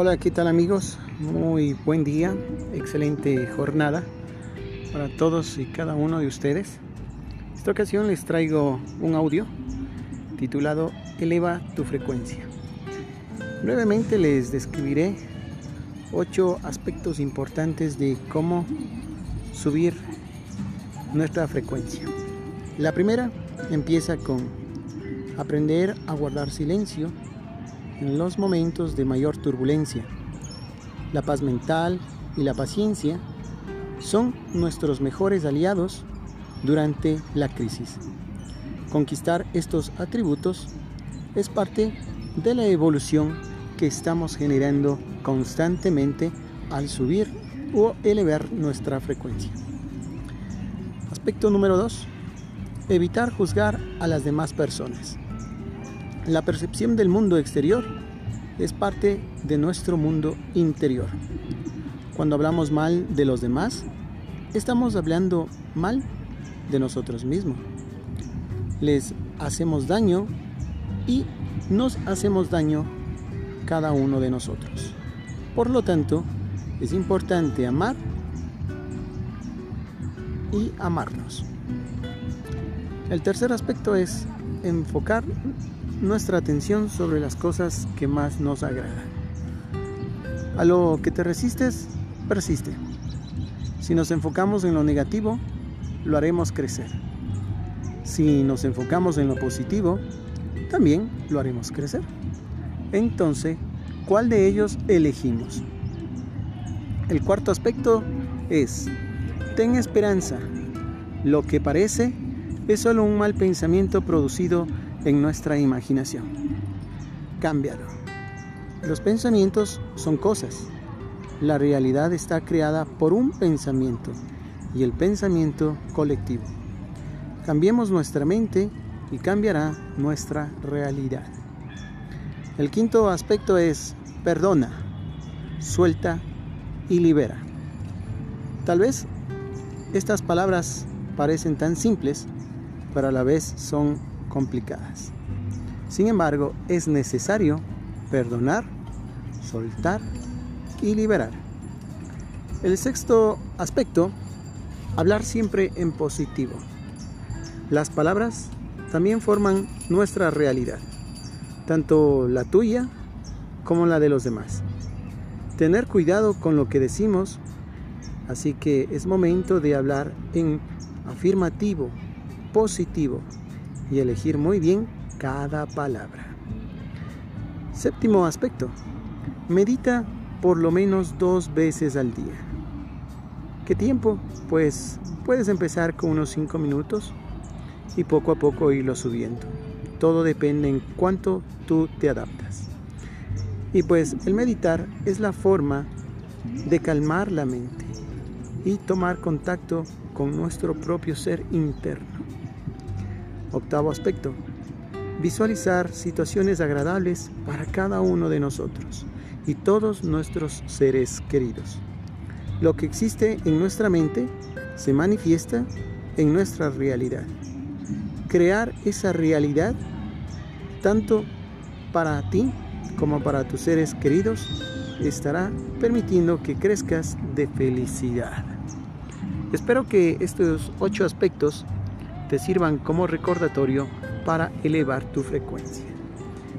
Hola, ¿qué tal amigos? Muy buen día, excelente jornada para todos y cada uno de ustedes. Esta ocasión les traigo un audio titulado Eleva tu frecuencia. Brevemente les describiré ocho aspectos importantes de cómo subir nuestra frecuencia. La primera empieza con aprender a guardar silencio en los momentos de mayor turbulencia. La paz mental y la paciencia son nuestros mejores aliados durante la crisis. Conquistar estos atributos es parte de la evolución que estamos generando constantemente al subir o elevar nuestra frecuencia. Aspecto número 2. Evitar juzgar a las demás personas. La percepción del mundo exterior es parte de nuestro mundo interior. Cuando hablamos mal de los demás, estamos hablando mal de nosotros mismos. Les hacemos daño y nos hacemos daño cada uno de nosotros. Por lo tanto, es importante amar y amarnos. El tercer aspecto es enfocar nuestra atención sobre las cosas que más nos agradan. A lo que te resistes, persiste. Si nos enfocamos en lo negativo, lo haremos crecer. Si nos enfocamos en lo positivo, también lo haremos crecer. Entonces, ¿cuál de ellos elegimos? El cuarto aspecto es, ten esperanza. Lo que parece es solo un mal pensamiento producido en nuestra imaginación. Cámbialo. Los pensamientos son cosas. La realidad está creada por un pensamiento y el pensamiento colectivo. Cambiemos nuestra mente y cambiará nuestra realidad. El quinto aspecto es perdona, suelta y libera. Tal vez estas palabras parecen tan simples, pero a la vez son complicadas. Sin embargo, es necesario perdonar, soltar y liberar. El sexto aspecto, hablar siempre en positivo. Las palabras también forman nuestra realidad, tanto la tuya como la de los demás. Tener cuidado con lo que decimos, así que es momento de hablar en afirmativo, positivo, y elegir muy bien cada palabra. Séptimo aspecto. Medita por lo menos dos veces al día. ¿Qué tiempo? Pues puedes empezar con unos cinco minutos y poco a poco irlo subiendo. Todo depende en cuánto tú te adaptas. Y pues el meditar es la forma de calmar la mente y tomar contacto con nuestro propio ser interno. Octavo aspecto. Visualizar situaciones agradables para cada uno de nosotros y todos nuestros seres queridos. Lo que existe en nuestra mente se manifiesta en nuestra realidad. Crear esa realidad tanto para ti como para tus seres queridos estará permitiendo que crezcas de felicidad. Espero que estos ocho aspectos te sirvan como recordatorio para elevar tu frecuencia.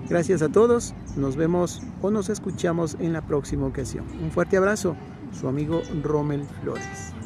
Gracias a todos, nos vemos o nos escuchamos en la próxima ocasión. Un fuerte abrazo, su amigo Rommel Flores.